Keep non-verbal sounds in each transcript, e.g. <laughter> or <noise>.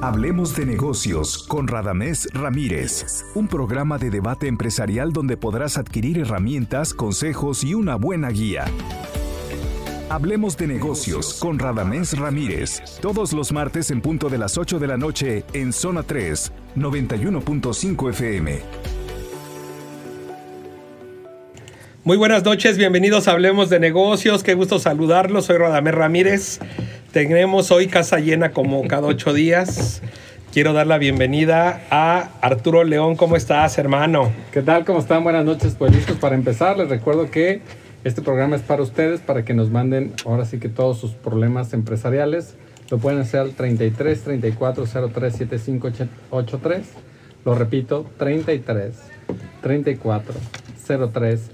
Hablemos de negocios con Radamés Ramírez, un programa de debate empresarial donde podrás adquirir herramientas, consejos y una buena guía. Hablemos de negocios con Radamés Ramírez, todos los martes en punto de las 8 de la noche en Zona 3, 91.5 FM. Muy buenas noches, bienvenidos a Hablemos de Negocios, qué gusto saludarlos, soy Radamés Ramírez. Tenemos hoy casa llena como cada ocho días. Quiero dar la bienvenida a Arturo León. ¿Cómo estás, hermano? ¿Qué tal? ¿Cómo están? Buenas noches. Pues listos para empezar. Les recuerdo que este programa es para ustedes, para que nos manden ahora sí que todos sus problemas empresariales. Lo pueden hacer al 33 34 03 75 83. Lo repito, 33 34 03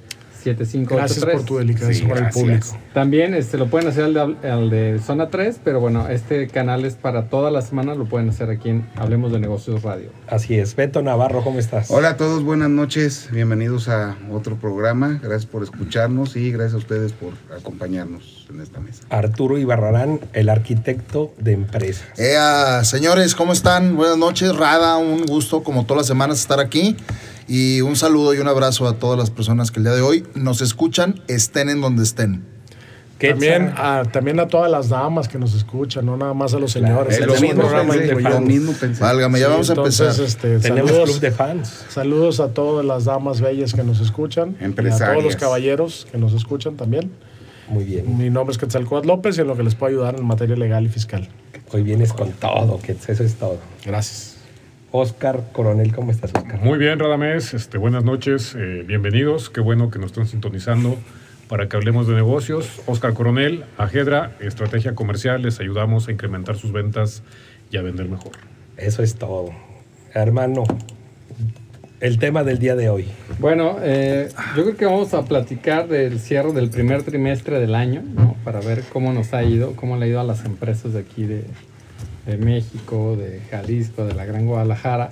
Gracias por tu delicadeza para el público. También este, lo pueden hacer al de, Zona 3, pero bueno, este canal es para toda la semana, lo pueden hacer aquí en Hablemos de Negocios Radio. Así es. Beto Navarro, ¿cómo estás? Hola a todos, buenas noches. Bienvenidos a otro programa. Gracias por escucharnos y gracias a ustedes por acompañarnos en esta mesa. Arturo Ibarrarán, el arquitecto de empresas. señores, ¿cómo están? Buenas noches. Rada, un gusto como todas las semanas estar aquí. Y un saludo y un abrazo a todas las personas que el día de hoy nos escuchan, estén en donde estén. También a, también a todas las damas que nos escuchan, no nada más a los señores. Claro, mismo programa mismo Válgame, ya vamos a empezar. Este, Tenemos saludos, club de fans. Saludos a todas las damas bellas que nos escuchan. Y a todos los caballeros que nos escuchan también. Muy bien. Mi nombre es Quetzalcóatl López y en lo que les puedo ayudar en materia legal y fiscal. Hoy vienes con todo, que eso es todo. Gracias. Oscar Coronel, ¿cómo estás, Oscar? Muy bien, Radamés. Este, buenas noches, eh, bienvenidos. Qué bueno que nos estén sintonizando para que hablemos de negocios. Oscar Coronel, Ajedra, Estrategia Comercial, les ayudamos a incrementar sus ventas y a vender mejor. Eso es todo. Hermano, el tema del día de hoy. Bueno, eh, yo creo que vamos a platicar del cierre del primer trimestre del año, ¿no? Para ver cómo nos ha ido, cómo le ha ido a las empresas de aquí de, de México, de Jalisco, de la Gran Guadalajara.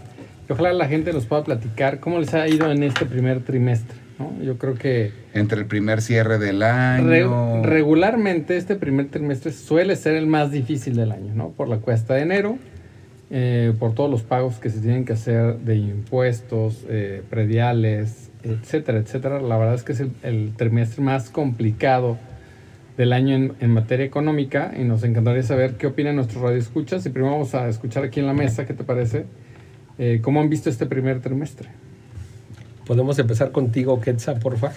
Y ojalá la gente nos pueda platicar cómo les ha ido en este primer trimestre. ¿no? Yo creo que... Entre el primer cierre del año... regularmente este primer trimestre suele ser el más difícil del año, ¿no? Por la cuesta de enero, eh, por todos los pagos que se tienen que hacer de impuestos, eh, prediales, etcétera, etcétera. La verdad es que es el, el trimestre más complicado del año en, materia económica y nos encantaría saber qué opinan nuestros radioescuchas. Y primero vamos a escuchar aquí en la mesa, ¿qué te parece? Eh, ¿Cómo han visto este primer trimestre? Podemos empezar contigo, Quetzal, por favor.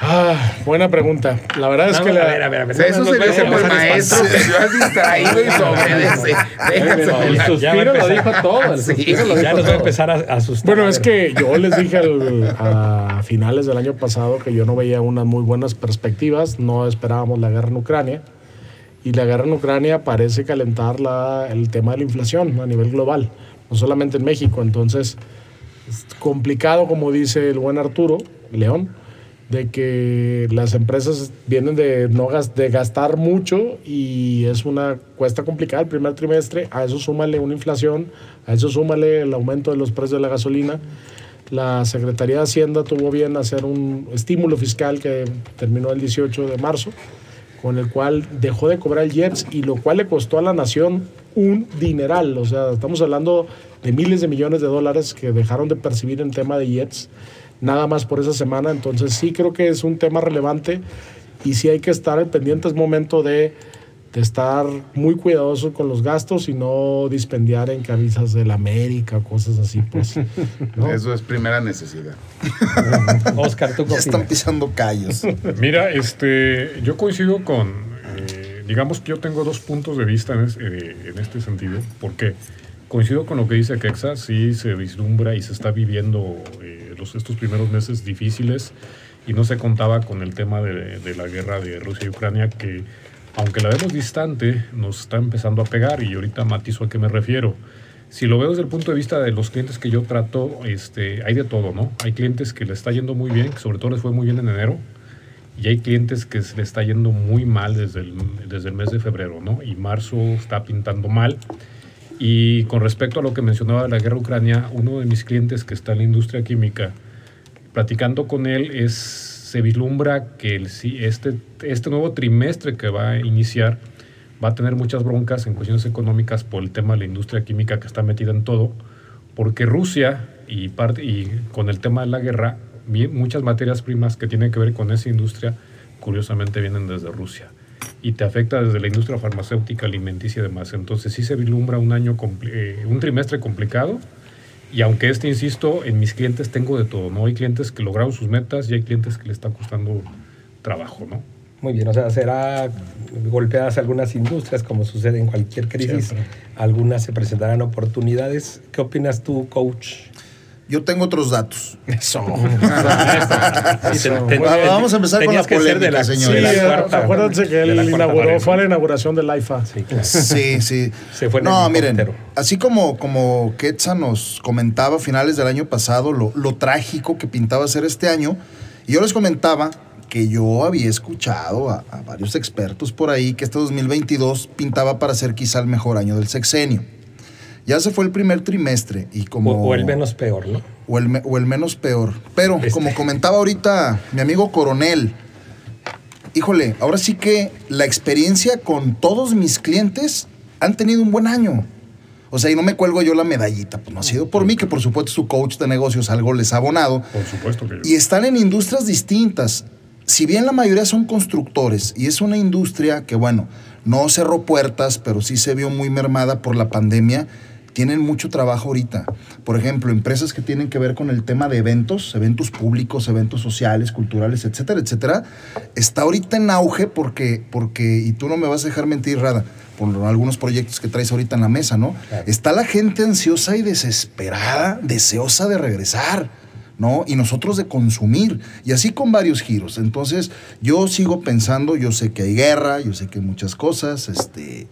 Ah, buena pregunta. La verdad es que la... A ver, a ver, a ver. Eso se dice por maestro que <laughs> yo has distraído y sobre El suspiro lo dijo todo. El suspiro lo ya nos va a empezar a asustar. Bueno, es que yo les dije a finales del año pasado que yo no veía unas muy buenas perspectivas. No esperábamos la guerra en Ucrania. Y la guerra en Ucrania parece calentar la, el tema de la inflación a nivel global, no solamente en México. Entonces, es complicado, como dice el buen Arturo León de que las empresas vienen de, no gastar mucho y es una cuesta complicada el primer trimestre. A eso súmale una inflación, a eso súmale el aumento de los precios de la gasolina. La Secretaría de Hacienda tuvo bien hacer un estímulo fiscal que terminó el 18 de marzo, con el cual dejó de cobrar el IEPS y lo cual le costó a la nación un dineral. O sea, estamos hablando de miles de millones de dólares que dejaron de percibir en tema de IEPS nada más por esa semana. Entonces sí creo que es un tema relevante y sí hay que estar al pendiente. Es momento de, estar muy cuidadoso con los gastos y no dispendiar en camisas de la América, cosas así. Pues, <laughs> Eso es primera necesidad. <laughs> Oscar, tú ya están pisando callos. <laughs> Mira, este, yo coincido con, eh, digamos que yo tengo dos puntos de vista en, eh, en este sentido. ¿Por qué? Coincido con lo que dice Kexa, sí se vislumbra y se está viviendo eh, los, estos primeros meses difíciles y no se contaba con el tema de, la guerra de Rusia y Ucrania que, aunque la vemos distante, nos está empezando a pegar y ahorita matizo a qué me refiero. Si lo veo desde el punto de vista de los clientes que yo trato, este, hay de todo, ¿no? Hay clientes que le está yendo muy bien, que sobre todo les fue muy bien en enero, y hay clientes que se le está yendo muy mal desde el, desde el mes de febrero, ¿no? Y marzo está pintando mal. Y con respecto a lo que mencionaba de la guerra ucrania, uno de mis clientes que está en la industria química, platicando con él, es, se vislumbra que el, este, este nuevo trimestre que va a iniciar va a tener muchas broncas en cuestiones económicas por el tema de la industria química que está metida en todo, porque Rusia y, parte, y con el tema de la guerra, muchas materias primas que tienen que ver con esa industria, curiosamente vienen desde Rusia. Y te afecta desde la industria farmacéutica, alimenticia y demás. Entonces sí se vislumbra un año, eh, un trimestre complicado. Y aunque este, insisto, en mis clientes tengo de todo, ¿no? Hay clientes que lograron sus metas y hay clientes que le está costando trabajo, ¿no? Muy bien, o sea, será golpeadas algunas industrias, como sucede en cualquier crisis. Siempre. Algunas se presentarán oportunidades. ¿Qué opinas tú, coach? Yo tengo otros datos. Eso. <laughs> Bueno, vamos a empezar con la ser de polémica, la- señores. de la Sí, cuarta- acuérdense que él inauguró, fue a la inauguración del IFA. Sí, claro. Sí, sí. Se fue en no, el miren, helicóptero. así como, como Quetza nos comentaba a finales del año pasado lo, lo trágico que pintaba ser este año, y yo les comentaba que yo había escuchado a, a varios expertos por ahí que este 2022 pintaba para ser quizá el mejor año del sexenio. Ya se fue el primer trimestre y como... O, o el menos peor, ¿no? o el, o el menos peor. Pero, Este. como comentaba ahorita mi amigo Coronel, híjole, ahora sí que la experiencia con todos mis clientes han tenido un buen año. O sea, y no me cuelgo yo la medallita, pues no ha sido por mí, que por supuesto su coach de negocios algo les ha abonado. Por supuesto que yo. Y están en industrias distintas. Si bien la mayoría son constructores y es una industria que, bueno, no cerró puertas, pero sí se vio muy mermada por la pandemia, tienen mucho trabajo ahorita. Por ejemplo, empresas que tienen que ver con el tema de eventos, eventos públicos, eventos sociales, culturales, etcétera, etcétera, está ahorita en auge porque, porque y tú no me vas a dejar mentir, Rada, por algunos proyectos que traes ahorita en la mesa, ¿no? Claro. Está la gente ansiosa y desesperada, deseosa de regresar. ¿no? Y nosotros de consumir, y así con varios giros. Entonces, yo sigo pensando, yo sé que hay guerra, yo sé que hay muchas cosas, este,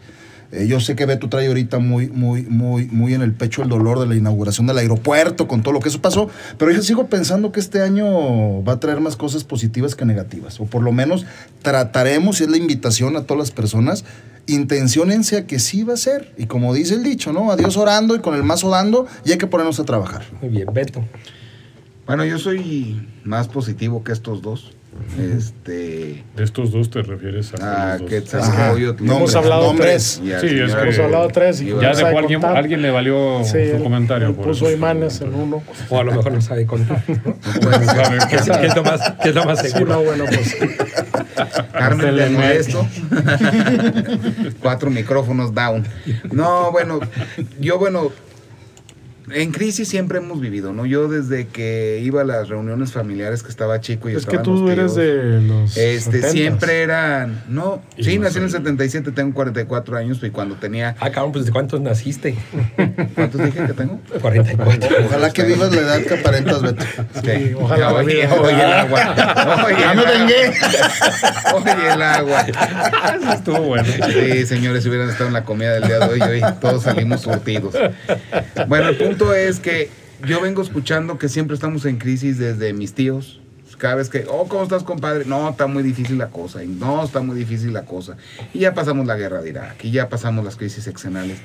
eh, yo sé que Beto trae ahorita muy, muy, muy, muy en el pecho el dolor de la inauguración del aeropuerto, con todo lo que eso pasó, pero yo sigo pensando que este año va a traer más cosas positivas que negativas, o por lo menos trataremos, y es la invitación a todas las personas, intenciónense a que sí va a ser, y como dice el dicho, ¿no? Adiós orando y con el mazo dando, y hay que ponernos a trabajar. Muy bien, Beto. Bueno, yo soy más positivo que estos dos. Este. De estos dos te refieres a A los dos. Quetzalcóyotl. Nombres, Hemos hablado nombres. al Sí, es que- Hemos hablado tres y Ya no dejó alguien, contar. alguien le valió Sí, su él- comentario. él por puso eso. imanes en uno. O a lo mejor no sabe contar. ¿no? <laughs> No sabe. ¿Qué, es- qué es lo más, qué es lo más Sí, seguro? no, bueno, pues. <laughs> Carmen de Telemed. Modesto. <laughs> Cuatro micrófonos down. No, bueno, yo, bueno, en crisis siempre hemos vivido, ¿no? Yo desde que iba a las reuniones familiares que estaba chico y Es que tú los eres de los. Este, 70s. siempre eran. No, Y sí, no nací en el soy- 77, tengo 44 años y cuando tenía. Ah, cabrón, pues ¿de cuántos naciste? <laughs> ¿Cuántos dije que tengo? 44. Ojalá que vivas la edad que aparentas, Beto. Sí, ojalá la Oye, oye el agua. Oye, Ya me el agua. vengué. Oye el agua. Eso estuvo bueno. Sí, señores, si hubieran estado en la comida del día de hoy, hoy todos salimos surtidos. Bueno, el punto es que yo vengo escuchando que siempre estamos en crisis desde mis tíos. Cada vez que, oh, ¿cómo estás, compadre? No, está muy difícil la cosa. Y no, está muy difícil la cosa. Y ya pasamos la guerra de Irak. Y ya pasamos las crisis seccionales.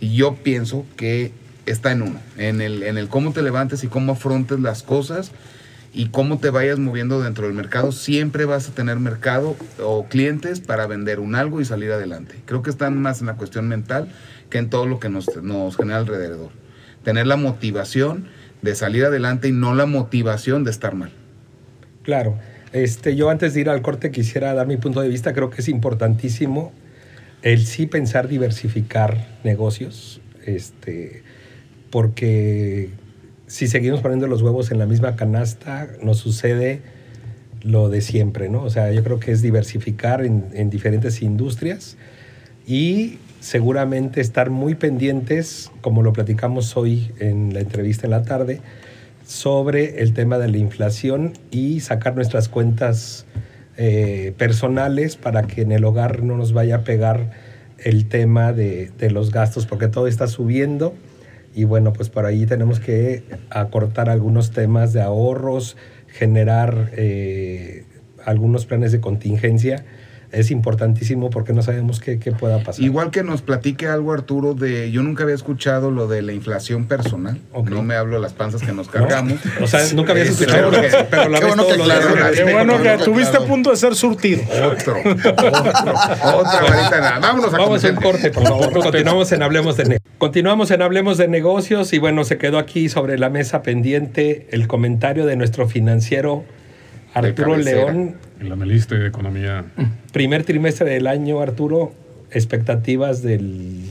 Y yo pienso que está en uno. En el, en el cómo te levantes y cómo afrontes las cosas y cómo te vayas moviendo dentro del mercado, siempre vas a tener mercado o clientes para vender un algo y salir adelante. Creo que están más en la cuestión mental que en todo lo que nos, nos genera alrededor. Tener la motivación de salir adelante y no la motivación de estar mal. Claro. Este, yo antes de ir al corte quisiera dar mi punto de vista. Creo que es importantísimo el sí pensar diversificar negocios. Este, porque si seguimos poniendo los huevos en la misma canasta, nos sucede lo de siempre, ¿no? O sea, yo creo que es diversificar en, en diferentes industrias y seguramente estar muy pendientes, como lo platicamos hoy en la entrevista en la tarde, sobre el tema de la inflación y sacar nuestras cuentas eh, personales para que en el hogar no nos vaya a pegar el tema de, de los gastos, porque todo está subiendo. Y bueno, pues por ahí tenemos que acortar algunos temas de ahorros, generar eh, algunos planes de contingencia es importantísimo porque no sabemos qué, qué pueda pasar. Igual que nos platique algo Arturo de, yo nunca había escuchado lo de la inflación personal, no me hablo de las panzas que nos cargamos. O sea, nunca habías escuchado, pero, pero la qué bueno que aclararon. Qué bueno que Claro, claro. a punto de ser surtido. Otro, <laughs> otro, otra varita de nada. Vámonos a Vamos a un corte, por favor. <laughs> Continuamos en Hablemos de Negocios. Continuamos en Hablemos de Negocios y bueno, se quedó aquí sobre la mesa pendiente el comentario de nuestro financiero Arturo. León. El analista de economía. Primer trimestre del año, Arturo, expectativas del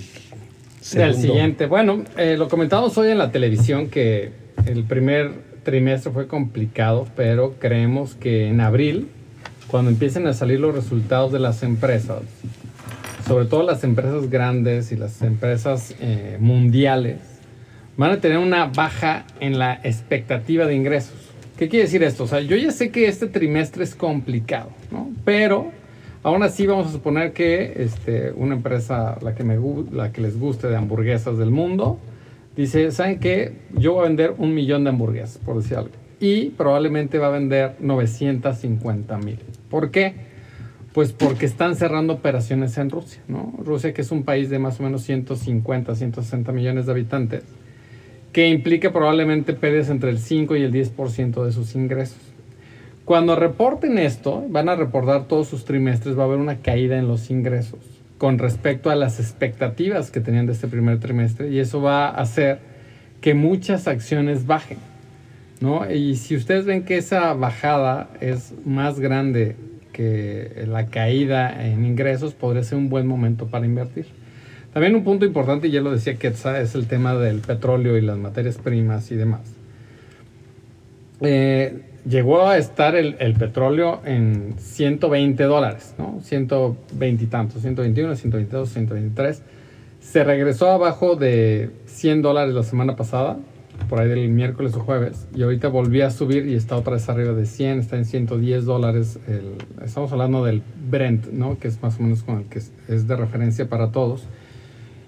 segundo. Del siguiente. Bueno, eh, lo comentamos hoy en la televisión que el primer trimestre fue complicado, pero creemos que en abril, cuando empiecen a salir los resultados de las empresas, sobre todo las empresas grandes y las empresas eh, mundiales, van a tener una baja en la expectativa de ingresos. ¿Qué quiere decir esto? O sea, yo ya sé que este trimestre es complicado, ¿no? Pero aún así vamos a suponer que este, una empresa, la que, me, la que les guste de hamburguesas del mundo, dice, ¿saben qué? Yo voy a vender un millón de hamburguesas, por decir algo. Y probablemente va a vender 950 mil. ¿Por qué? Pues porque están cerrando operaciones en Rusia, ¿no? Rusia que es un país de más o menos 150, 160 millones de habitantes, que implica probablemente pérdidas entre el 5 y el 10% de sus ingresos. Cuando reporten esto, van a reportar todos sus trimestres, va a haber una caída en los ingresos con respecto a las expectativas que tenían de este primer trimestre y eso va a hacer que muchas acciones bajen. ¿no? Y si ustedes ven que esa bajada es más grande que la caída en ingresos, podría ser un buen momento para invertir. También un punto importante, ya lo decía Quetzal, es el tema del petróleo y las materias primas y demás. Eh, llegó a estar el, petróleo en 120 dólares, ¿no? 120 y tantos, 121, 122, 123. Se regresó abajo de 100 dólares la semana pasada, por ahí del miércoles o jueves, y ahorita volvió a subir y está otra vez arriba de 100, está en 110 dólares. estamos hablando del Brent, ¿no? Que es más o menos con el que es, es de referencia para todos.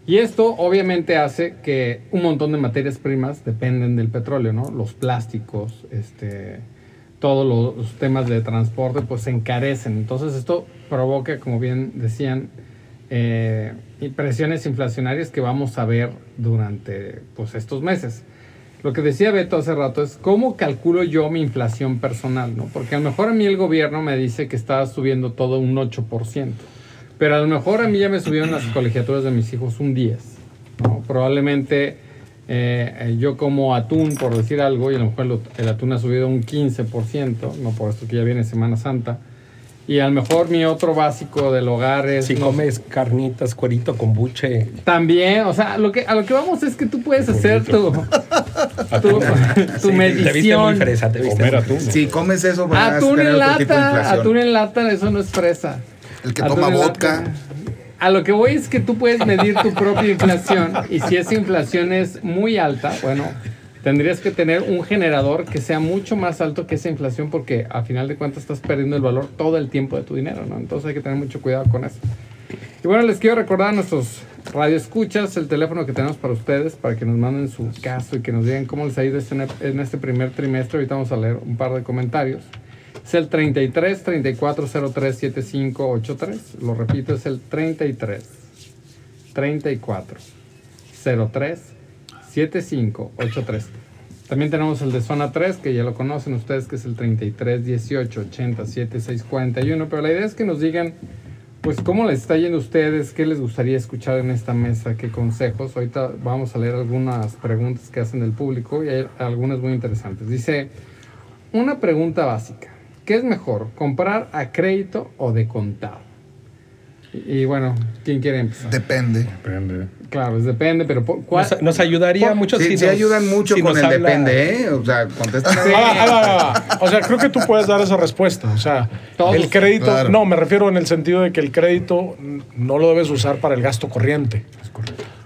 Y esto obviamente hace que un montón de materias primas dependen del petróleo, ¿no? Los plásticos, este, todos los, temas de transporte, pues se encarecen. Entonces esto provoca, como bien decían, eh, presiones inflacionarias que vamos a ver durante pues, estos meses. Lo que decía Beto hace rato es cómo calculo yo mi inflación personal, ¿no? Porque a lo mejor a mí el gobierno me dice que está subiendo todo un 8%, pero a lo mejor a mí ya me subieron las colegiaturas de mis hijos un 10%, ¿no? Probablemente eh, yo como atún, por decir algo, y a lo mejor el, el atún ha subido un 15%, no por esto que ya viene Semana Santa, y a lo mejor mi otro básico del hogar es... Si no comes carnitas, cuerito con buche. también, o sea, lo que, a lo que vamos es que tú puedes hacer <laughs> tu, tu, tu Sí, Te viste muy medición. fresa, te viste Comer atún. Si comes eso, vas a Atún tener en otro tipo de lata, inflación. atún en lata, eso no es fresa. El que toma vodka. A lo que voy es que tú puedes medir tu propia inflación y si esa inflación es muy alta, bueno, tendrías que tener un generador que sea mucho más alto que esa inflación porque a final de cuentas estás perdiendo el valor todo el tiempo de tu dinero, ¿no? Entonces hay que tener mucho cuidado con eso. Y bueno, les quiero recordar a nuestros radioescuchas el teléfono que tenemos para ustedes para que nos manden su caso y que nos digan cómo les ha ido este- en este primer trimestre. Ahorita vamos a leer un par de comentarios. Es el 33 34 03 75 83. Lo repito, es el 33 34 03 75 83. También tenemos el de zona 3, que ya lo conocen ustedes, que es el 33 18 80 76 41. Pero la idea es que nos digan, pues, cómo les está yendo a ustedes, qué les gustaría escuchar en esta mesa, qué consejos. Ahorita vamos a leer algunas preguntas que hacen del público y hay algunas muy interesantes. Dice, una pregunta básica. ¿Qué es mejor, comprar a crédito o de contado? Y, y bueno, ¿quién quiere empezar? Depende. Depende. Claro, es depende, pero ¿por ¿cuál? Nos, nos ayudaría Por- mucho Sí, si sí nos- ayudan mucho si con el habla- depende, ¿eh? O sea, contestan. Sí. Ah, ah, ah, ah. O sea, creo que tú puedes dar esa respuesta. O sea, Todos, el crédito, claro. no, me refiero en el sentido de que el crédito no lo debes usar para el gasto corriente.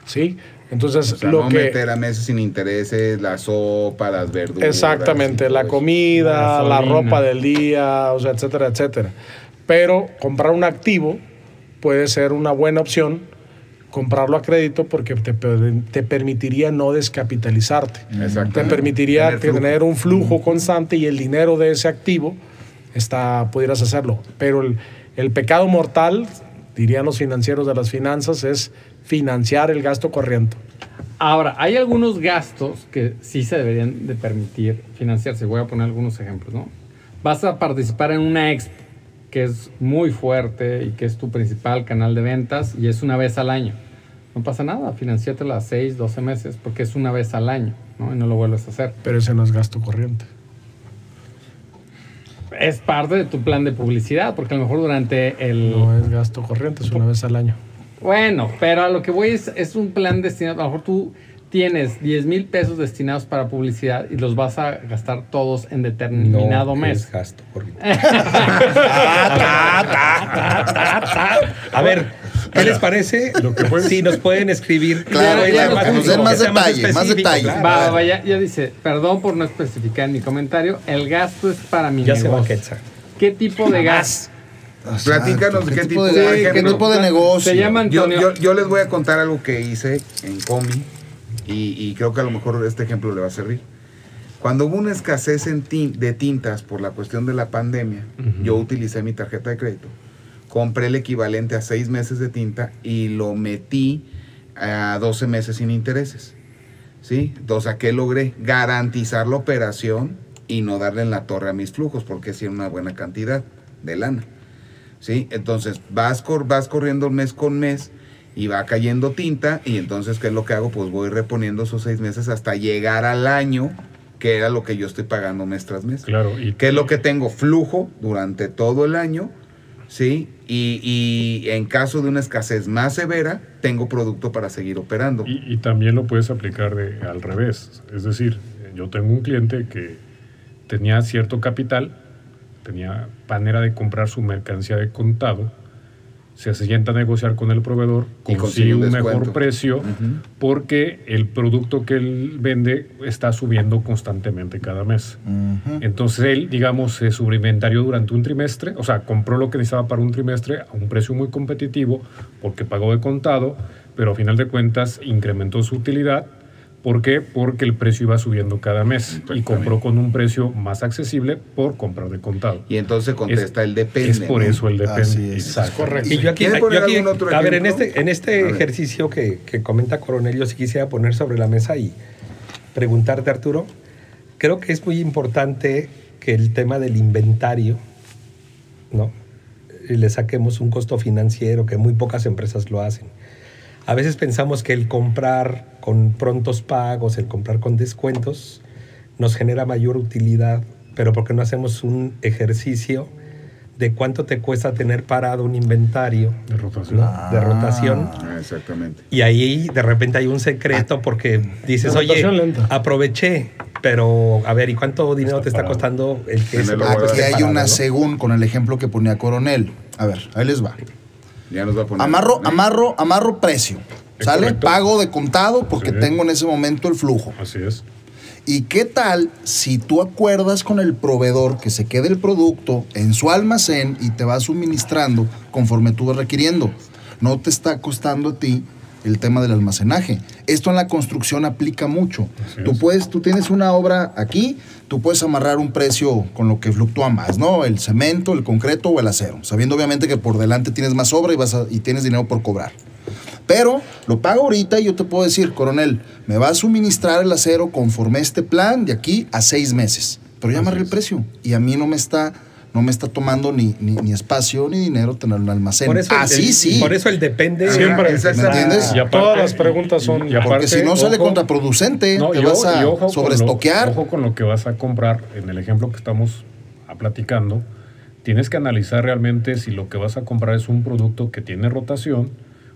¿Sí? Entonces, O sea, lo no que. meter a meses sin intereses, la sopa, las verduras. Exactamente, la eso. comida, la ropa del día, o sea, etcétera, etcétera. Pero comprar un activo puede ser una buena opción, comprarlo a crédito porque te, te permitiría no descapitalizarte. Exactamente. Te permitiría Tener tener, flujo. un flujo constante y el dinero de ese activo está, pudieras hacerlo. Pero el, El pecado mortal, dirían los financieros de las finanzas, es financiar el gasto corriente. Ahora, hay algunos gastos que sí se deberían de permitir financiarse. Voy a poner algunos ejemplos, ¿no? Vas a participar en una expo que es muy fuerte y que es tu principal canal de ventas y es una vez al año. No pasa nada, financiátela a 6, 12 meses porque es una vez al año, ¿no? Y no lo vuelves a hacer. Pero ese no es gasto corriente. Es parte de tu plan de publicidad porque a lo mejor durante el... No es gasto corriente, es una vez al año. Bueno, pero a lo que voy es, es un plan destinado. A lo mejor tú tienes 10 mil pesos destinados para publicidad y los vas a gastar todos en determinado no mes. Es gasto <laughs> a ver, ¿qué les parece? Lo que puede- Si nos pueden escribir. Claro, claro, ya, que nos den más detalle, más detalle. claro. Va, va, ya, ya dice, perdón por no especificar en mi comentario, el gasto es para mi Ya se va negocio. Quetzal. ¿Qué tipo de gasto? Exacto. Platícanos qué tipo de- qué tipo de negocio. Se llama Yo, Antonio. yo- yo les voy a contar algo que hice en Comi y, y creo que a lo mejor este ejemplo le va a servir. Cuando hubo una escasez en tin- de tintas por la cuestión de la pandemia, yo utilicé mi tarjeta de crédito, compré el equivalente a seis meses de tinta y lo metí a 12 meses sin intereses. ¿Sí? Entonces, ¿a qué logré? Garantizar la operación y no darle en la torre a mis flujos, porque sí era una buena cantidad de lana. ¿Sí? Entonces vas, cor- vas corriendo mes con mes y va cayendo tinta y entonces, ¿qué es lo que hago? Pues voy reponiendo esos seis meses hasta llegar al año, que era lo que yo estoy pagando mes tras mes. Claro, y ¿Qué es lo que tengo? Flujo durante todo el año, ¿sí? Y, y en caso de una escasez más severa, tengo producto para seguir operando. Y, y también lo puedes aplicar de, al revés. Es decir, yo tengo un cliente que tenía cierto capital, tenía manera de comprar su mercancía de contado, se sienta a negociar con el proveedor, Y consigue un descuento. mejor precio, porque el producto que él vende está subiendo constantemente cada mes. Entonces él, digamos, se sobreinventarió durante un trimestre, o sea, compró lo que necesitaba para un trimestre a un precio muy competitivo porque pagó de contado, pero a final de cuentas incrementó su utilidad. ¿Por qué? Porque el precio iba subiendo cada mes y compró con un precio más accesible por comprar de contado. Y entonces contesta Es- el depende. Es por ¿no? eso el depende. Así es. Exacto. Correcto. Y yo aquí, ¿Quiere yo poner aquí- algún otro a ver, en este, en este ejercicio que, que comenta Coronel, yo sí quisiera poner sobre la mesa y preguntarte, Arturo, creo que es muy importante que el tema del inventario, ¿no? Y le saquemos un costo financiero, que muy pocas empresas lo hacen. A veces pensamos que el comprar con prontos pagos, el comprar con descuentos, nos genera mayor utilidad, pero ¿por qué no hacemos un ejercicio de cuánto te cuesta tener parado un inventario De rotación. ¿no? de rotación? Ah, exactamente. Y ahí de repente hay un secreto porque dices, oye, rotación lenta. aproveché, pero a ver, ¿y cuánto dinero Está te está parado. costando el que se Aquí guardado. hay parado, una ¿no? según con el ejemplo que ponía Coronel. A ver, ahí les va. Ya nos va a poner. Amarro, amarro, amarro precio. ¿Sale? correcto. Pago de contado porque tengo en ese momento el flujo. Así es. ¿Y qué tal si tú acuerdas con el proveedor que se quede el producto en su almacén y te va suministrando conforme tú vas requiriendo? No te está costando a ti el tema del almacenaje. Esto en la construcción aplica mucho. Así Tú es. puedes, tú tienes una obra aquí, tú puedes amarrar un precio con lo que fluctúa más, ¿no? El cemento, el concreto o el acero, sabiendo obviamente que por delante tienes más obra y vas a- y tienes dinero por cobrar. Pero lo pago ahorita y yo te puedo decir, coronel, me va a suministrar el acero conforme a este plan de aquí a seis meses. Pero ya amarré el precio y a mí no me está, no me está tomando ni, ni, ni espacio ni dinero tenerlo en el almacén. Por eso, el- Así el- sí. Por eso el depende. Siempre. ¿Me entiendes? Y aparte- Todas las preguntas son- y aparte, Porque si no sale ojo- contraproducente, No, te vas a y ojo con lo- sobreestoquear. Ojo con lo que vas a comprar. En el ejemplo que estamos platicando, tienes que analizar realmente si lo que vas a comprar es un producto que tiene rotación,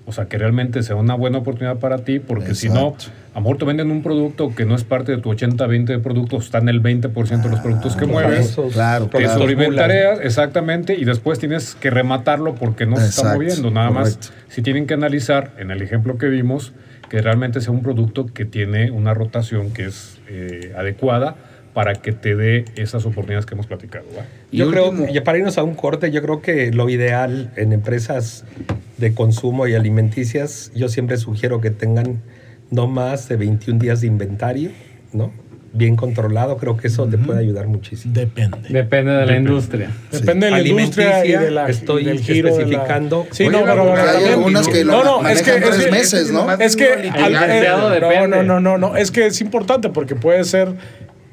o sea, que realmente sea una buena oportunidad para ti, porque si no, a lo mejor te venden un producto que no es parte de tu 80-20 de productos, está en el 20% de los productos que mueves. Esos Claro, Te claro. sobreinventareas, exactamente, y después tienes que rematarlo porque no se está moviendo. Nada correcto. más, si tienen que analizar, en el ejemplo que vimos, que realmente sea un producto que tiene una rotación que es eh, adecuada para que te dé esas oportunidades que hemos platicado. Yo creo, último- y para irnos a un corte, yo creo que lo ideal en empresas de consumo y alimenticias, yo siempre sugiero que tengan no más de 21 días de inventario, ¿no? bien controlado, creo que eso te puede ayudar muchísimo. Depende. Depende de la Depende. industria. Depende de la industria y de la, estoy del giro de la- especificando. Sí, Oye, no, pero, porque pero hay algunas que lo no, no, es que, tres meses, ¿no? Es que eh, depende. no, no, no, no, es que es importante porque puede ser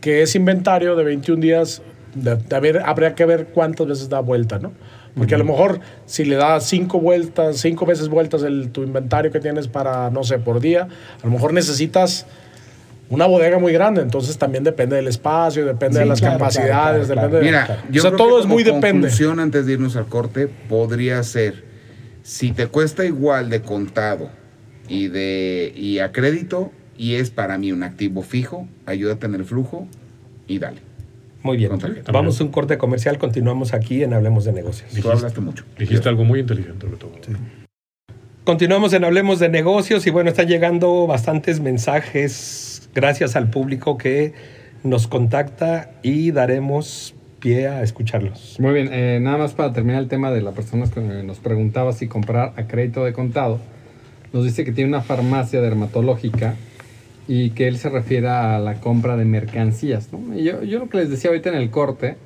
que ese inventario de 21 días, de, de haber- habría que ver cuántas veces da vuelta, ¿no? Porque a lo mejor si le das cinco vueltas, cinco veces vueltas el, tu inventario que tienes para, no sé, por día, a lo mejor necesitas una bodega muy grande, entonces también depende del espacio, depende de las claro, capacidades, claro, claro, depende de- Mira, yo o sea, creo todo que es muy depende. antes de irnos al corte, podría ser, si te cuesta igual de contado y de y a crédito, y es para mí un activo fijo, ayúdate en el flujo y dale. Muy bien. Vamos a un corte comercial, continuamos aquí en Hablemos de Negocios. Tú hablaste mucho. Dijiste algo muy inteligente, Beto. Continuamos en Hablemos de Negocios y bueno, están llegando bastantes mensajes gracias al público que nos contacta y daremos pie a escucharlos. Muy bien, eh, nada más para terminar el tema de la persona que nos preguntaba si comprar a crédito de contado. Nos dice que tiene una farmacia dermatológica y que él se refiere a la compra de mercancías. ¿no? Yo, yo lo que les decía ahorita en el corte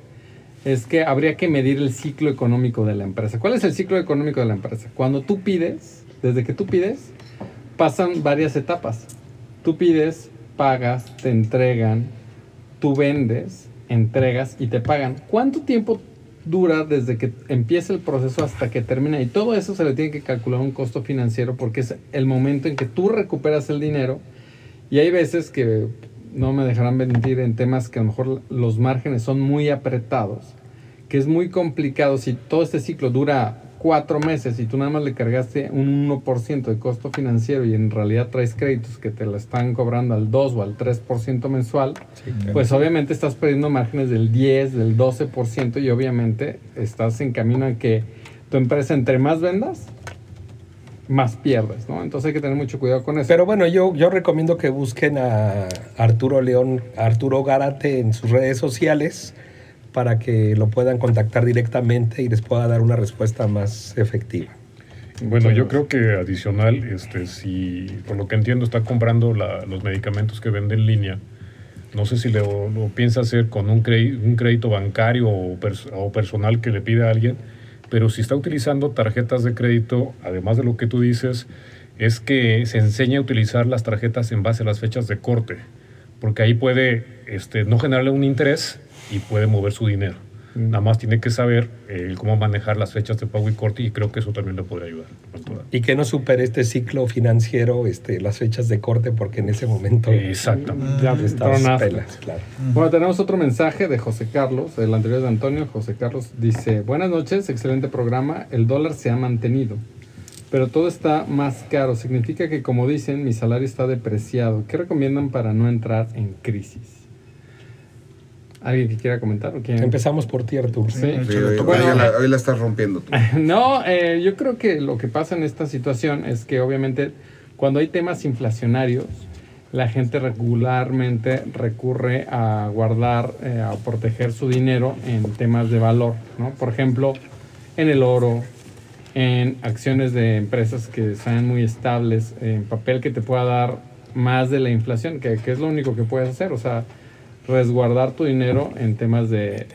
es que habría que medir el ciclo económico de la empresa. ¿Cuál es el ciclo económico de la empresa? Cuando tú pides, desde que tú pides, pasan varias etapas. Tú pides, pagas, te entregan, tú vendes, entregas y te pagan. ¿Cuánto tiempo dura desde que empieza el proceso hasta que termina? Y todo eso se le tiene que calcular un costo financiero porque es el momento en que tú recuperas el dinero. Y hay veces que no me dejarán mentir en temas que a lo mejor los márgenes son muy apretados, que es muy complicado. Si todo este ciclo dura cuatro meses y tú nada más le cargaste un 1% de costo financiero y en realidad traes créditos que te la están cobrando al 2 o al 3% mensual, pues obviamente estás perdiendo márgenes del 10, del 12% y obviamente estás en camino a que tu empresa entre más vendas, más pierdes, ¿no? Entonces hay que tener mucho cuidado con eso. Pero bueno, yo, yo recomiendo que busquen a Arturo León, Arturo Gárate en sus redes sociales para que lo puedan contactar directamente y les pueda dar una respuesta más efectiva. Bueno, yo creo que adicional, este, si por lo que entiendo está comprando la- los medicamentos que vende en línea, no sé si lo, lo piensa hacer con un, crédito, un crédito bancario o, pers- o personal que le pide a alguien, pero si está utilizando tarjetas de crédito, además de lo que tú dices, es que se enseña a utilizar las tarjetas en base a las fechas de corte, porque ahí puede este, no generarle un interés y puede mover su dinero. Nada más tiene que saber eh, cómo manejar las fechas de pago y corte y creo que eso también le podría ayudar. Y que no supere este ciclo financiero, este, las fechas de corte, porque en ese momento Exactamente. Ya estás tronaste. pelas, claro. Bueno, tenemos otro mensaje de José Carlos, el anterior de Antonio. José Carlos dice, buenas noches, excelente programa, el dólar se ha mantenido, pero todo está más caro. Significa que, como dicen, mi salario está depreciado. ¿Qué recomiendan para no entrar en crisis? ¿Alguien que quiera comentar? o quién? Empezamos por ti, Arturo. Sí. Sí, hoy, Bueno, hoy la, hoy la estás rompiendo tú. <laughs> No, eh, yo creo que lo que pasa en esta situación es que obviamente cuando hay temas inflacionarios, la gente regularmente recurre a guardar, eh, a proteger su dinero en temas de valor, ¿no? Por ejemplo, en el oro, en acciones de empresas que sean muy estables, en papel que te pueda dar más de la inflación, que, que es lo único que puedes hacer, o sea, resguardar tu dinero en temas de...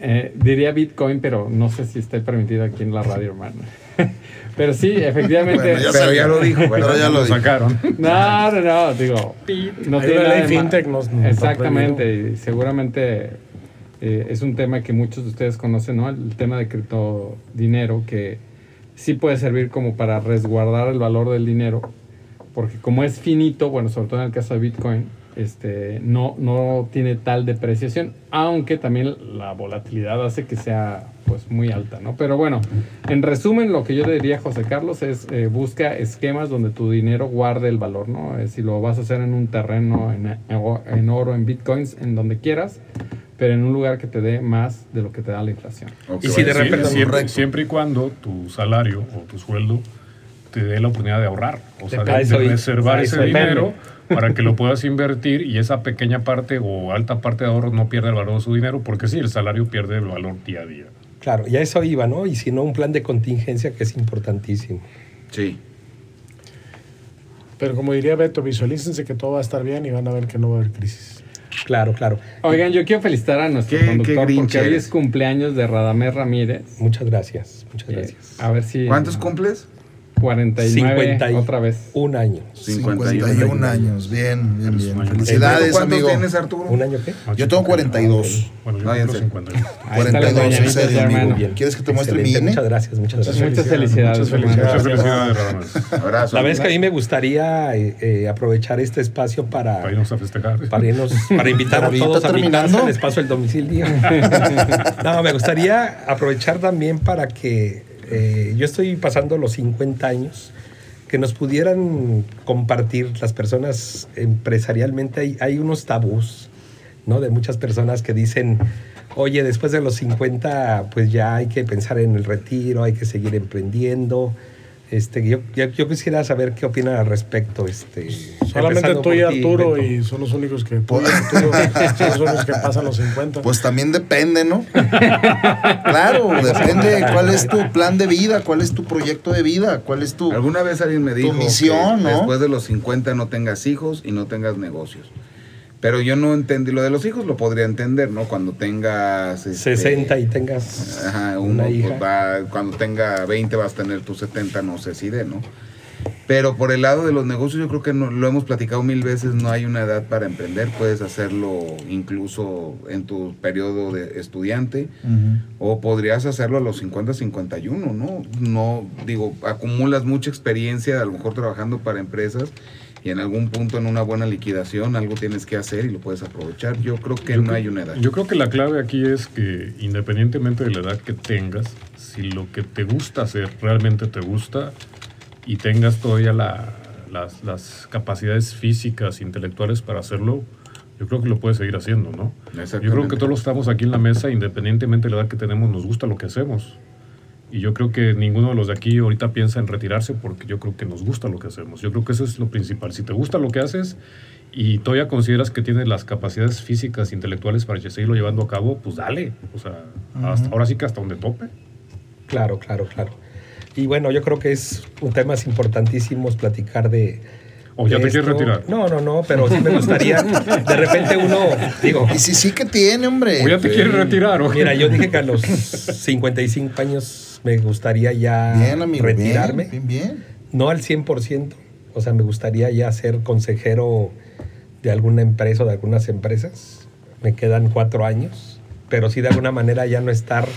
eh, diría Bitcoin, pero no sé si está permitido aquí en la radio, hermano. <laughs> pero sí, efectivamente... Bueno, ya Pero sabía. ya lo dijo. Pero ya lo dijo. sacaron. No, no, no, digo, no tiene nada ley fintech, nos- nos Exactamente, y seguramente eh, es un tema que muchos de ustedes conocen, ¿no? El tema de criptodinero, que sí puede servir como para resguardar el valor del dinero, porque como es finito, bueno, sobre todo en el caso de Bitcoin, este, no, no tiene tal depreciación, aunque también la volatilidad hace que sea pues muy alta, ¿no? Pero bueno, en resumen, lo que yo diría José Carlos es eh, busca esquemas donde tu dinero guarde el valor, ¿no? Eh, si lo vas a hacer en un terreno, en, en oro, en bitcoins, en donde quieras, pero en un lugar que te dé más de lo que te da la inflación. Ok. Y si de Sí, repente- siempre, Correcto. siempre y cuando tu salario o tu sueldo te dé la oportunidad de ahorrar, o sea, de, de reservar ese dinero para que lo puedas invertir y esa pequeña parte o alta parte de ahorro no pierda el valor de su dinero, porque sí, el salario pierde el valor día a día. Claro, ya eso iba, ¿no? Y si no, un plan de contingencia que es importantísimo. Sí. Pero como diría Beto, visualícense que todo va a estar bien y van a ver que no va a haber crisis. Claro, claro. Oigan, yo quiero felicitar a nuestro Qué- conductor porque hoy es cumpleaños de Radamés Ramírez. Muchas gracias, muchas Eh, gracias. a ver si. ¿Cuántos cumples? 49 50 y otra vez. Un año. 51 años. Bien, bien, bien. años. Felicidades, ¿Cuántos amigo. tienes, Arturo? ¿Un año qué? Yo tengo 42. Bueno, yo sé. 52. Ahí están las 42, en serio, amigo. Bien. ¿Quieres que te muestre mi INE? Muchas gracias, muchas gracias. Muchas felicidades. Muchas felicidades, muchas felicidades. Abrazo. La verdad es que a mí me gustaría eh, eh, aprovechar este espacio para, Para irnos a festejar. para, irnos- para <laughs> invitar a todos a mi casa, les paso el domicilio. <laughs> no, me gustaría aprovechar también para que eh, yo estoy pasando los 50 años, que nos pudieran compartir las personas empresarialmente. Hay, hay unos tabús, ¿no? De muchas personas que dicen, oye, después de los 50, pues ya hay que pensar en el retiro, hay que seguir emprendiendo. Este, yo, yo, yo quisiera saber qué opinan al respecto. Este, Solamente tú y ti, Arturo y son los únicos que tú y Arturo son los únicos que pasan los 50. Pues también depende, ¿no? claro, depende de cuál es tu plan de vida, cuál es tu proyecto de vida, cuál es tu... Alguna vez alguien me dijo misión, que ¿no? después de los 50 no tengas hijos y no tengas negocios. Pero yo no entendí, lo de los hijos lo podría entender, ¿no? Cuando tengas... este, 60 y tengas Ajá, uno una pues, hija. va, cuando tenga 20 vas a tener tus 70, no sé si de, ¿no? Pero por el lado de los negocios, yo creo que no, lo hemos platicado mil veces, no hay una edad para emprender, puedes hacerlo incluso en tu periodo de estudiante o podrías hacerlo a los 50, 51, ¿no? No, digo, acumulas mucha experiencia, a lo mejor trabajando para empresas y en algún punto en una buena liquidación algo tienes que hacer y lo puedes aprovechar. Yo creo que Yo no creo- hay una edad. Yo creo que la clave aquí es que independientemente de la edad que tengas, si lo que te gusta hacer realmente te gusta y tengas todavía la- las, las capacidades físicas, intelectuales para hacerlo, yo creo que lo puedes seguir haciendo, ¿no? Yo creo que todos los estamos aquí en la mesa, independientemente de la edad que tenemos, nos gusta lo que hacemos. Y yo creo que ninguno de los de aquí ahorita piensa en retirarse porque yo creo que nos gusta lo que hacemos. Yo creo que eso es lo principal. Si te gusta lo que haces y todavía consideras que tienes las capacidades físicas, intelectuales para seguirlo llevando a cabo, pues dale. O sea, hasta, ahora sí que hasta donde tope. Claro, claro, claro. Y bueno, yo creo que es un tema importantísimos platicar de. ¿O ya te quieres retirar? No, no, no, pero sí me gustaría. De repente uno, digo, Y si sí que tiene, hombre. ¿O ya te quieres retirar? o mira, yo dije que a los 55 años me gustaría ya Bien, amigo, retirarme. bien, bien, bien. No al 100%. O sea, me gustaría ya ser consejero de alguna empresa o de algunas empresas. Me quedan cuatro años, pero sí de alguna manera ya no estar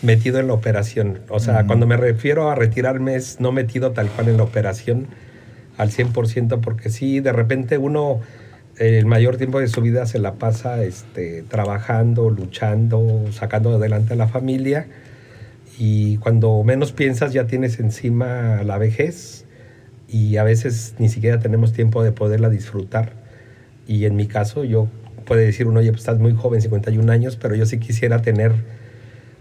metido en la operación. O sea, cuando me refiero a retirarme es no metido tal cual en la operación al 100%, porque sí, de repente uno eh, el mayor tiempo de su vida se la pasa este, trabajando, luchando, sacando adelante a la familia y cuando menos piensas ya tienes encima la vejez y a veces ni siquiera tenemos tiempo de poderla disfrutar. Y en mi caso, yo puede decir uno, oye, pues estás muy joven, 51 años, pero yo sí quisiera tener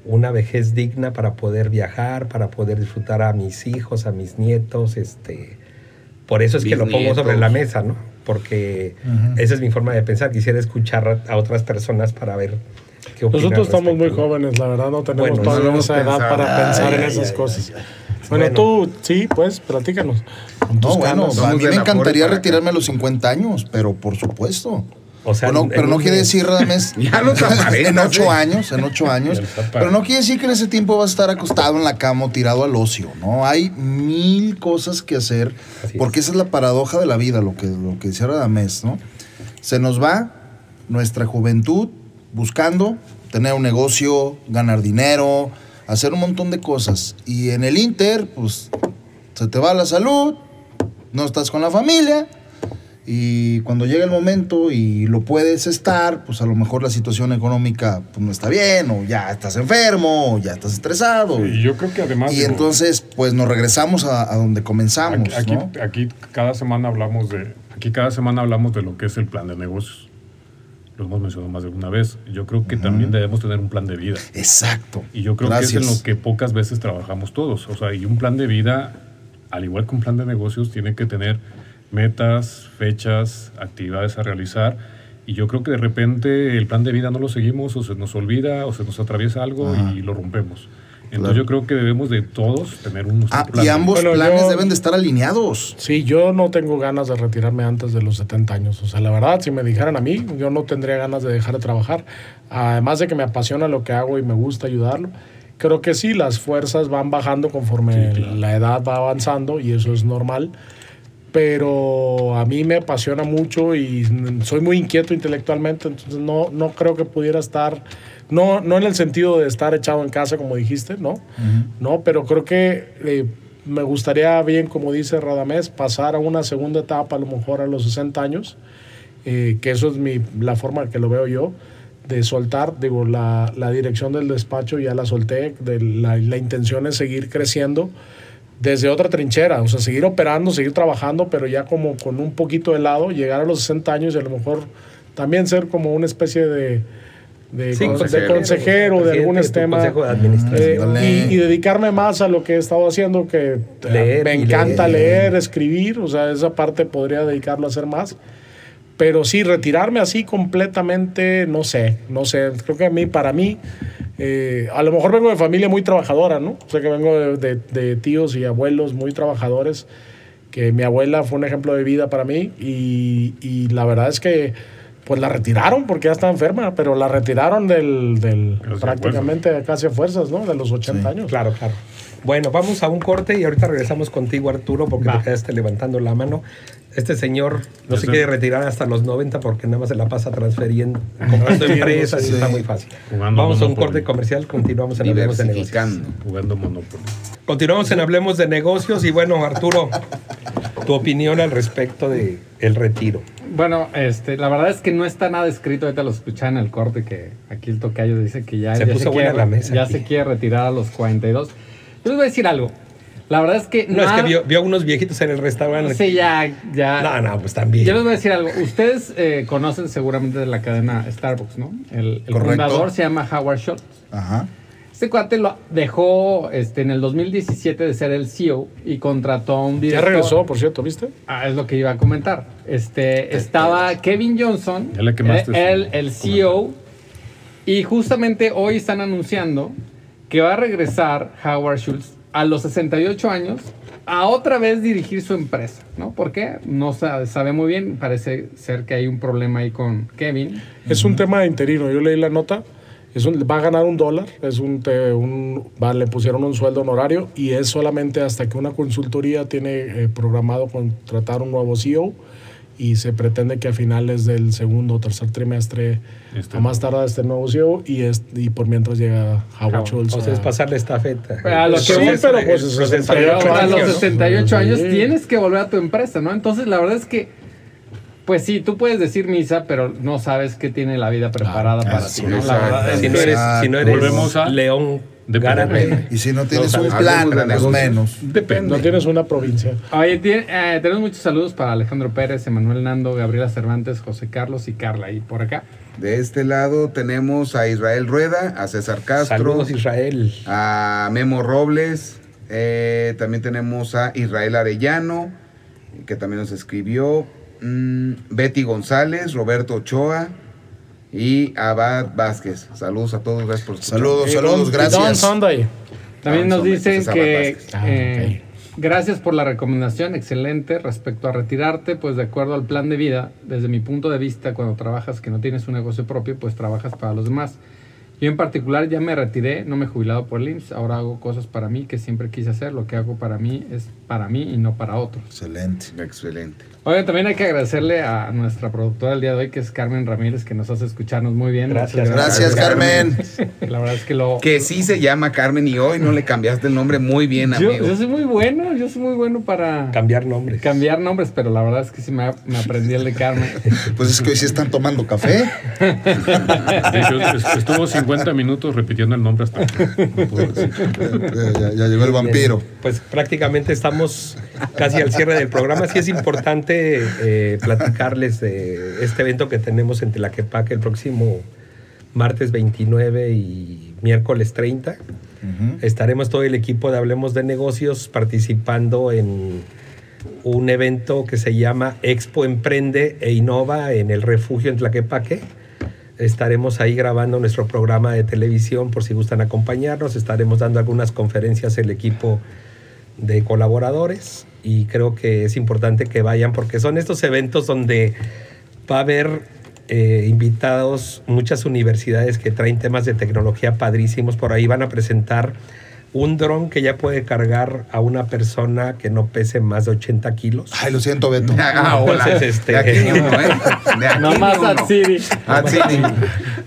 una vejez digna para poder viajar, para poder disfrutar a mis hijos, a mis nietos, este, por eso es que lo pongo sobre la mesa, ¿no? Porque Ujú. esa es mi forma de pensar. Quisiera escuchar a otras personas para ver. Nosotros estamos muy jóvenes, la verdad no tenemos Bueno, todavía no esa edad para pensar en esas ay, cosas. ay, Bueno, Bueno. tú, sí, pues, platícanos. Con tus No, bueno, a mí me encantaría retirarme a los 50 años, pero por supuesto. O sea, Bueno, en- pero en no quiere mes. decir, Radamés, <laughs> en ocho años, en ocho años. Pero no quiere decir que en ese tiempo vas a estar acostado en la cama o tirado al ocio, ¿no? Hay mil cosas que hacer, Así porque es. esa es la paradoja de la vida, lo que, lo que decía Radamés, ¿no? Se nos va nuestra juventud buscando tener un negocio, ganar dinero, hacer un montón de cosas. Y en el Inter, pues, se te va la salud, no estás con la familia, y cuando llega el momento y lo puedes estar, pues a lo mejor la situación económica pues, no está bien, o ya estás enfermo, o ya estás estresado. Y yo creo que además... y digo, entonces, pues nos regresamos a, a donde comenzamos, Aquí, aquí, ¿no? aquí cada semana hablamos de aquí cada semana hablamos de lo que es el plan de negocios. Lo hemos mencionado más de una vez. Yo creo que también debemos tener un plan de vida. Exacto. Y yo creo que Gracias. es en lo que pocas veces trabajamos todos. O sea, y un plan de vida, al igual que un plan de negocios, tiene que tener metas, fechas, actividades a realizar. Y yo creo que de repente el plan de vida no lo seguimos o se nos olvida o se nos atraviesa algo Ajá. y lo rompemos. Entonces yo creo que debemos de todos tener un Ah, plan. y ambos Bueno, planes yo- deben de estar alineados. Sí, yo no tengo ganas de retirarme antes de los 70 años. O sea, la verdad, si me dijeran a mí, yo no tendría ganas de dejar de trabajar. Además de que me apasiona lo que hago y me gusta ayudarlo. Creo que sí, las fuerzas van bajando conforme la edad va avanzando y eso es normal. Pero a mí me apasiona mucho y soy muy inquieto intelectualmente, entonces no, no creo que pudiera estar, no, no en el sentido de estar echado en casa, como dijiste, ¿no? No, pero creo que eh, me gustaría bien, como dice Radamés, pasar a una segunda etapa, a lo mejor a los 60 años, eh, que eso es mi, la forma que lo veo yo, de soltar, digo, la, la dirección del despacho ya la solté, de la, la intención es seguir creciendo desde otra trinchera, o sea, seguir operando, seguir trabajando, pero ya como con un poquito de lado, llegar a los 60 años y a lo mejor también ser como una especie de, de, Sí, con- de consejero. consejero, de Presidente algún de tu tema. consejo de administración. Eh, y, y dedicarme más a lo que he estado haciendo, que eh, Leer me encanta leer. leer, escribir, o sea, esa parte podría dedicarlo a hacer más. Pero sí, retirarme así completamente, no sé, no sé. Creo que a mí, para mí, eh, a lo mejor vengo de familia muy trabajadora, ¿no? O sea, que vengo de, de- de tíos y abuelos muy trabajadores, que mi abuela fue un ejemplo de vida para mí y, y la verdad es que pues la retiraron porque ya estaba enferma, pero la retiraron del, del prácticamente casi a fuerzas, ¿no? De los 80 años. Claro, claro. Bueno, vamos a un corte y ahorita regresamos contigo, Arturo, porque Va. te quedaste levantando la mano. Este señor no se quiere retirar hasta los 90 porque nada más se la pasa transferiendo, comprando empresas y sí. está muy fácil. Jugando vamos a un corte comercial, continuamos en Hablemos de Negocios. Jugando Monopoly. Continuamos en Hablemos de Negocios y bueno, Arturo, tu opinión al respecto de el retiro. Bueno, este, la verdad es que no está nada escrito. Ahorita lo escuchan en el corte que aquí el tocayo dice que ya, Se ya, puso quiere, la mesa ya aquí. se quiere retirar a los 42. Yo les voy a decir algo. La verdad es que No, es que nada- vio, vio a unos viejitos en el restaurante. Sí, ya, ya. No, no, pues también. Yo les voy a decir algo. Ustedes eh, conocen seguramente de la cadena Starbucks, ¿no? El, el fundador se llama Howard Schultz. Ajá. Este cuate lo dejó este, en el 2017 de ser el CEO y contrató a un Ya director. regresó, por cierto, ¿viste? Ah, es lo que iba a comentar. Este, estaba Kevin Johnson, Ya eh, su el CEO, y justamente hoy están anunciando que va a regresar Howard Schultz a los 68 años a otra vez dirigir su empresa, ¿no? ¿Por qué? No sabe, sabe muy bien, parece ser que hay un problema ahí con Kevin. Es un tema de interino. Yo leí la nota. Es un- va a ganar un dólar. Es un, te- un- va- le pusieron un sueldo honorario y es solamente hasta que una consultoría tiene eh, programado contratar un nuevo CEO y se pretende que a finales del segundo o tercer trimestre Este a más tardar este nuevo CEO y, es, y por mientras llega Howard. Schultz. O sea, es a- pasarle estafeta. A lo que Sí, voy- pero pues 68 a los años, ¿no? 68 años Sí. tienes que volver a tu empresa, ¿no? Entonces, la verdad es que, pues sí, tú puedes decir misa, pero no sabes qué tiene la vida preparada para así ti, ¿no? es, La verdad es Si no eres, si no eres Volvemos a- León Depende. Y si no tienes No un plan, pues menos. Depende. No tienes una provincia. Oye, tiene- eh, tenemos muchos saludos para Alejandro Pérez, Emanuel Nando, Gabriela Cervantes, José Carlos y Carla. Y por acá, De este lado tenemos a Israel Rueda, a César Castro, Saludos, Israel. a Memo Robles, eh, también tenemos a Israel Arellano, que también nos escribió, mm, Betty González, Roberto Ochoa y Abad Vázquez. Saludos a todos, gracias por escuchar. Saludos, saludos, Don gracias. Sunday. también nos dicen que. Ah, eh, gracias por la recomendación, excelente. Respecto a retirarte, pues de acuerdo al plan de vida, desde mi punto de vista, cuando trabajas que no tienes un negocio propio, pues trabajas para los demás. Yo en particular ya me retiré, no me he jubilado por el IMSS, ahora hago cosas para mí que siempre quise hacer, lo que hago para mí es para mí y no para otros. Excelente. Excelente. Oigan, también hay que agradecerle a nuestra productora el día de hoy, que es Carmen Ramírez, que nos hace escucharnos muy bien. Gracias. Muchas Gracias, Carmen. La verdad es que lo... Que sí se llama Carmen y hoy no le cambiaste el nombre muy bien, amigo. yo soy muy bueno, yo soy muy bueno para Cambiar nombres. cambiar nombres, pero la verdad es que sí me, me aprendí el de Carmen. <laughs> Pues es que hoy sí están tomando café. <laughs> Estuvo 50 minutos repitiendo el nombre hasta. no pudo decir. Ya, ya llegó el vampiro. Pues prácticamente estamos casi al cierre del programa. Sí es importante eh, platicarles de este evento que tenemos en Tlaquepaque el próximo martes 29 y miércoles 30. Estaremos todo el equipo de Hablemos de Negocios participando en un evento que se llama Expo Emprende e Innova en el refugio en Tlaquepaque. Estaremos ahí grabando nuestro programa de televisión por si gustan acompañarnos. Estaremos dando algunas conferencias el equipo de colaboradores y creo que es importante que vayan porque son estos eventos donde va a haber eh, invitados muchas universidades que traen temas de tecnología padrísimos. Por ahí van a presentar un dron que ya puede cargar a una persona que no pese más de 80 kilos. Ay, lo siento, Beto. Ah, hola. Entonces, este- De aquí uno, ¿eh? De aquí uno. City.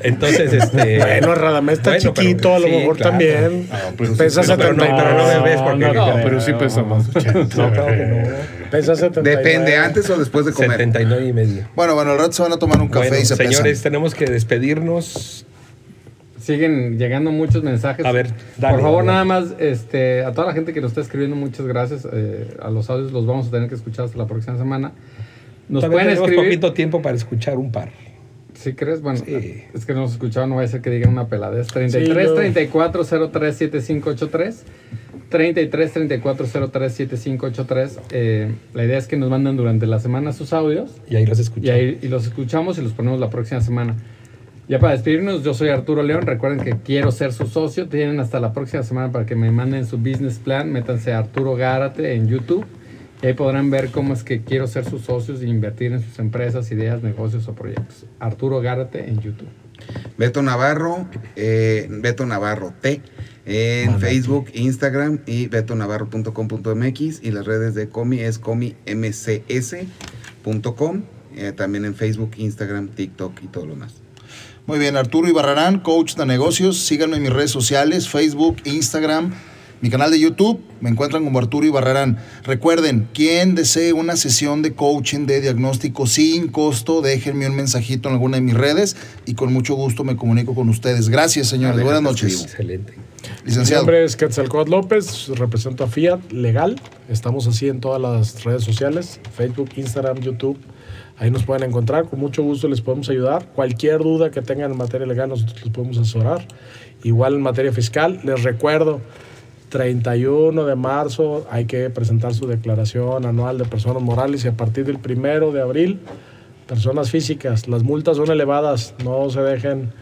Entonces, este. Bueno, Radamés está Bueno, pero- chiquito, a lo sí, mejor claro. también. pero sí, pesa pero- pero no- 70 pero no me ves porque- No, creo. pero sí pesa más. No, claro que no. Pesa 79. Depende, antes o después de comer. 79 y medio. Bueno, bueno, al rato se van a tomar un café Bueno, y se señores, pesan. tenemos que despedirnos. Siguen llegando muchos mensajes. A ver, dale, Por favor, dale. nada más, este, a toda la gente que nos está escribiendo, muchas gracias. Eh, a los audios los vamos a tener que escuchar hasta la próxima semana. Nos Todavía pueden tenemos escribir. poquito tiempo para escuchar un par. ¿Sí crees? Bueno, Sí. es que no nos escuchaban, no vaya a ser que digan una peladez. 33 Sí, yo- 34 03 7583. 33 34 03 7583. Eh, la idea es que nos mandan durante la semana sus audios Y ahí los y, escuchamos. ahí, y los escuchamos y los ponemos la próxima semana. Ya para despedirnos, yo soy Arturo León. Recuerden que quiero ser su socio. Tienen hasta la próxima semana para que me manden su business plan. Métanse a Arturo Gárate en YouTube. Y ahí podrán ver cómo es que quiero ser sus socios e invertir en sus empresas, ideas, negocios o proyectos. Arturo Gárate en YouTube. Beto Navarro, eh, Beto Navarro T, en Facebook, Instagram y betonavarro.com.mx y las redes de Comi es comimcs.com, eh, también en Facebook, Instagram, TikTok y todo lo más. Muy bien, Arturo Ibarrarán, coach de negocios. Síganme en mis redes sociales, Facebook, Instagram, mi canal de YouTube. Me encuentran como Arturo Ibarrarán. Recuerden, quien desee una sesión de coaching, de diagnóstico sin costo, déjenme un mensajito en alguna de mis redes y con mucho gusto me comunico con ustedes. Gracias, señores. Buenas noches. escribo. Excelente. Mi Licenciado. nombre es Quetzalcóatl López, represento a Fiat Legal. Estamos así en todas las redes sociales, Facebook, Instagram, YouTube. Ahí nos pueden encontrar, con mucho gusto les podemos ayudar. Cualquier duda que tengan en materia legal, nosotros les podemos asesorar. Igual en materia fiscal, les recuerdo, 31 de marzo hay que presentar su declaración anual de personas morales y a partir del primero de abril, personas físicas. Las multas son elevadas, no se dejen,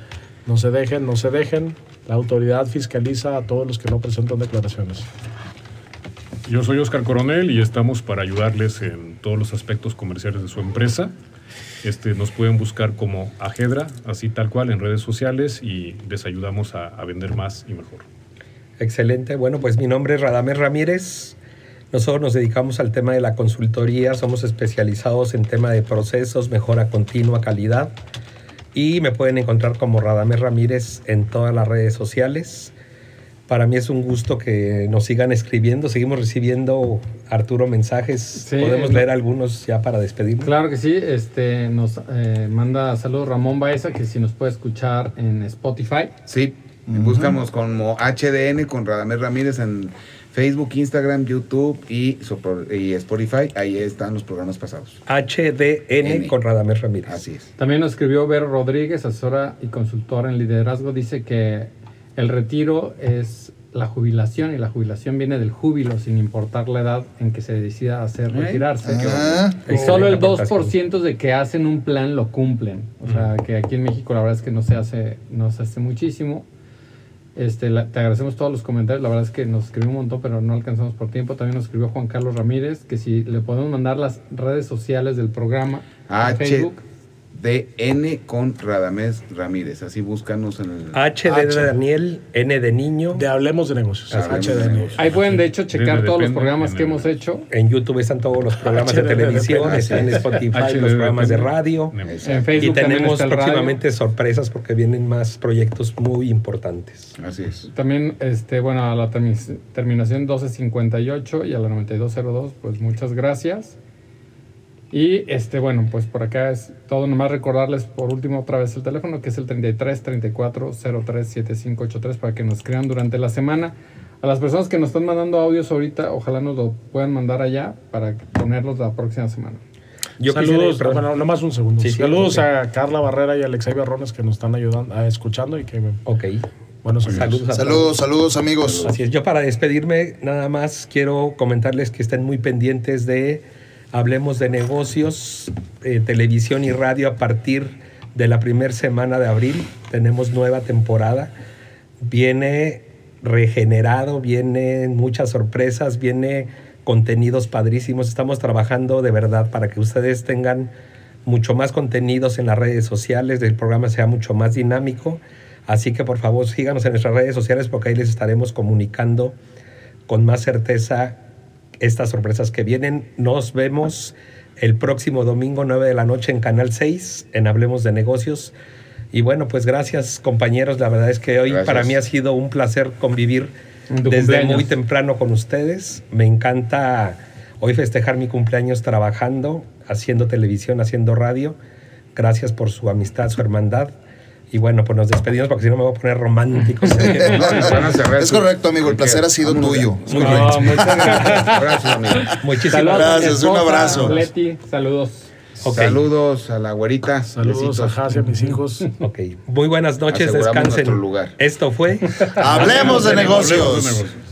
no se dejen, no se dejen. La autoridad fiscaliza a todos los que no presentan declaraciones. Yo soy Oscar Coronel y estamos para ayudarles en todos los aspectos comerciales de su empresa. Este, nos pueden buscar como Ajedra, así tal cual, en redes sociales y les ayudamos a, a vender más y mejor. Excelente. Bueno, pues mi nombre es Radamés Ramírez. Nosotros nos dedicamos al tema de la consultoría, somos especializados en tema de procesos, mejora continua, calidad. Y me pueden encontrar como Radamés Ramírez en todas las redes sociales. Para mí es un gusto que nos sigan escribiendo. Seguimos recibiendo, Arturo, mensajes. Sí, Podemos leer algunos ya para despedirnos. Claro que sí, este, nos eh, manda saludos Ramón Baeza, que si nos puede escuchar en Spotify. Sí, buscamos como HDN con Radamés Ramírez en Facebook, Instagram, YouTube y Spotify. Ahí están los programas pasados. HDN N. con Radamés Ramírez. Así es. También nos escribió Vero Rodríguez, asesora y consultora en liderazgo. Dice que el retiro es la jubilación y la jubilación viene del júbilo, sin importar la edad en que se decida hacer ¿Eh? retirarse. Ah, Y solo el Excelente 2% de que hacen un plan lo cumplen. O sea, que aquí en México la verdad es que no se hace, no se hace muchísimo. Este, la- te agradecemos todos los comentarios. La verdad es que nos escribió un montón, pero no alcanzamos por tiempo. También nos escribió Juan Carlos Ramírez, que si le podemos mandar las redes sociales del programa a Facebook. HDN con Radamés Ramírez. Así búscanos en el... H de H. Daniel, N de niño. De Hablemos de Negocios. Hablemos de HDN. Negocios. Ahí pueden de hecho checar Desde todos los programas que hemos hecho. En YouTube están todos los programas de HDD, televisión, están en Spotify, los programas de radio. En Y Facebook también tenemos está el radio. próximamente sorpresas porque vienen más proyectos muy importantes. Así es. También, este, bueno, a la termi- terminación 1258 y a la 9202, pues muchas gracias. Y este, bueno, pues por acá es todo. Nomás recordarles por último otra vez el teléfono, que es el 33 34 03 7583, para que nos escriban durante la semana. A las personas que nos están mandando audios ahorita, ojalá nos lo puedan mandar allá para ponerlos la próxima semana. Yo Saludos, quisiera- bueno, nomás un segundo. Sí, sí, Saludos a Carla Barrera y a Alexei Barrones que nos están ayudando, ah, escuchando y que Ok. buenos amigos. Saludos a saludos, saludos, amigos. Así es, yo para despedirme nada más quiero comentarles que estén muy pendientes de Hablemos de Negocios, eh, televisión y radio a partir de la primera semana de abril. Tenemos nueva temporada. Viene regenerado, vienen muchas sorpresas, viene contenidos padrísimos. Estamos trabajando de verdad para que ustedes tengan mucho más contenidos en las redes sociales, el programa sea mucho más dinámico. Así que por favor síganos en nuestras redes sociales porque ahí les estaremos comunicando con más certeza estas sorpresas que vienen. Nos vemos el próximo domingo 9 de la noche en Canal 6 en Hablemos de Negocios. Y bueno, pues gracias compañeros. La verdad es que hoy Gracias. para mí ha sido un placer convivir desde cumpleaños. muy temprano con ustedes. Me encanta hoy festejar mi cumpleaños trabajando, haciendo televisión, haciendo radio. Gracias por su amistad, su hermandad. Y bueno, pues nos despedimos porque si no me voy a poner romántico. <laughs> A Es correcto, amigo. El placer ha sido tuyo. Es Muy correcto. No, muchas <laughs> gracias. Amigo. Muchísimas a Gracias, un abrazo. Leti, saludos. Ok. Saludos a la güerita. Saludos a Besitos. Jasi, a mis hijos. Ok. Muy buenas noches, descansen. lugar. Esto fue Hablemos de negocios. Hablemos de negocios.